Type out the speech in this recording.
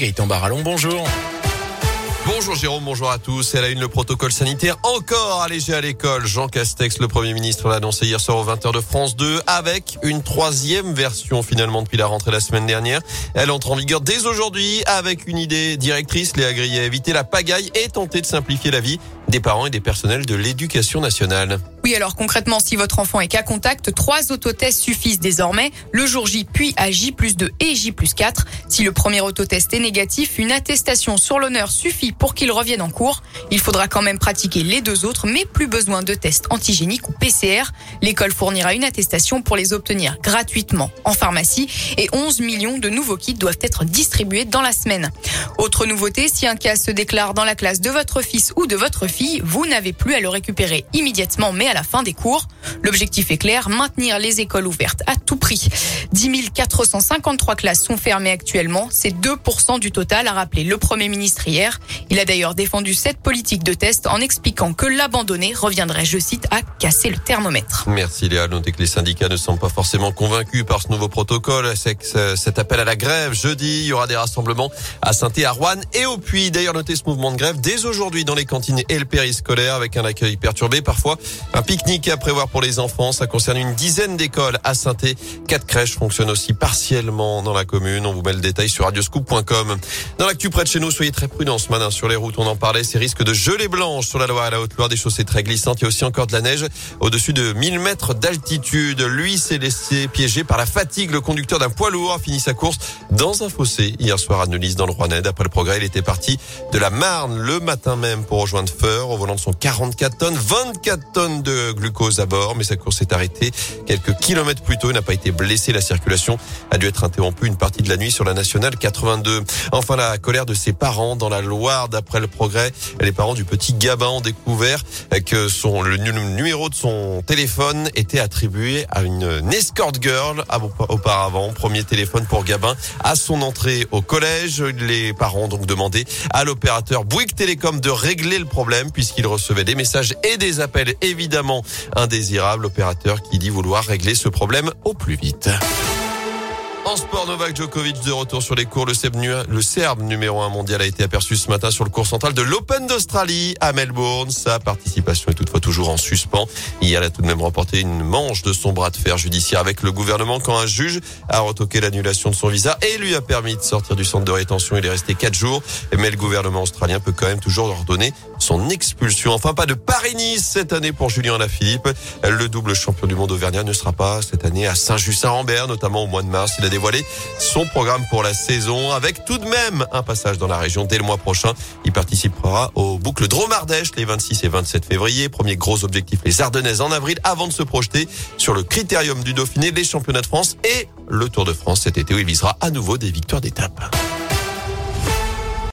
Gaëtan Barallon, bonjour. Bonjour Jérôme, bonjour à tous. Elle a une le protocole sanitaire encore allégé à l'école. Jean Castex, le Premier ministre, l'a annoncé hier soir aux 20h de France 2 avec une troisième version finalement depuis la rentrée la semaine dernière. Elle entre en vigueur dès aujourd'hui avec une idée directrice, Léa Grillet, éviter la pagaille et tenter de simplifier la vie des parents et des personnels de l'éducation nationale. Oui, alors concrètement, si votre enfant est cas contact, trois autotests suffisent désormais. Le jour J, puis à J plus 2 et J plus 4. Si le premier autotest est négatif, une attestation sur l'honneur suffit pour qu'il revienne en cours. Il faudra quand même pratiquer les deux autres, mais plus besoin de tests antigéniques ou PCR. L'école fournira une attestation pour les obtenir gratuitement en pharmacie et 11 millions de nouveaux kits doivent être distribués dans la semaine. Autre nouveauté, si un cas se déclare dans la classe de votre fils ou de votre fille, vous n'avez plus à le récupérer immédiatement, mais à la fin des cours. L'objectif est clair, maintenir les écoles ouvertes à tout prix. 10 453 classes sont fermées actuellement. C'est 2% du total, a rappelé le Premier ministre hier. Il a d'ailleurs défendu cette politique de test en expliquant que l'abandonner reviendrait, je cite, à casser le thermomètre. Merci Léa. Notez que les syndicats ne sont pas forcément convaincus par ce nouveau protocole. C'est que cet appel à la grève, jeudi, il y aura des rassemblements à saint à Rouen et au Puy. D'ailleurs, notez ce mouvement de grève dès aujourd'hui dans les cantines et le périscolaire avec un accueil perturbé, parfois un pique-nique à prévoir pour les enfants. Ça concerne une dizaine d'écoles à saint Quatre crèches fonctionnent aussi partiellement dans la commune. On vous met le détail sur radioscoop.com. Dans l'actu près de chez nous, soyez très prudents ce matin sur les routes. On en parlait, ces risques de gelée blanche sur la Loire et la Haute-Loire, des chaussées très glissantes. Il y a aussi encore de la neige au-dessus de 1000 mètres d'altitude. Lui s'est laissé piéger par la fatigue. Le conducteur d'un poids lourd a fini sa course dans un fossé hier soir à Neuilly dans le Rouennais. Après le progrès, il était parti de la Marne le matin même pour rejoindre Feur au volant de son 44 tonnes, 24 tonnes de glucose à bord. Mais sa course s'est arrêtée quelques kilomètres plus tôt. Il n'a pas été blessé. La circulation a dû être interrompue une partie de la nuit sur la nationale 82. Enfin, la colère de ses parents dans la Loire. D'après le progrès, les parents du petit Gabin ont découvert que son, le numéro de son téléphone était attribué à une escort girl auparavant. Premier téléphone pour Gabin à son entrée au collège. Les parents ont donc demandé à l'opérateur Bouygues Télécom de régler le problème puisqu'il recevait des messages et des appels évidemment indésirables. L'opérateur qui dit vouloir régler ce problème au plus vite. En sport, Novak Djokovic de retour sur les cours. Le Serbe, numéro un mondial a été aperçu ce matin sur le cours central de l'Open d'Australie à Melbourne. Sa participation est toutefois toujours en suspens. Hier, il a tout de même remporté une manche de son bras de fer judiciaire avec le gouvernement quand un juge a retoqué l'annulation de son visa et lui a permis de sortir du centre de rétention. Il est resté quatre jours. Mais le gouvernement australien peut quand même toujours ordonner son expulsion. Enfin, pas de Paris-Nice cette année pour Julien Lafilippe. Le double champion du monde auvergnat ne sera pas cette année à Saint-Just-Saint-Rambert, notamment au mois de mars. Il a dévoilé son programme pour la saison avec tout de même un passage dans la région dès le mois prochain. Il participera aux boucles Dromardèche les 26 et 27 février. Premier gros objectif, les Ardennaises en avril avant de se projeter sur le critérium du Dauphiné, les championnats de France et le Tour de France cet été où il visera à nouveau des victoires d'étape.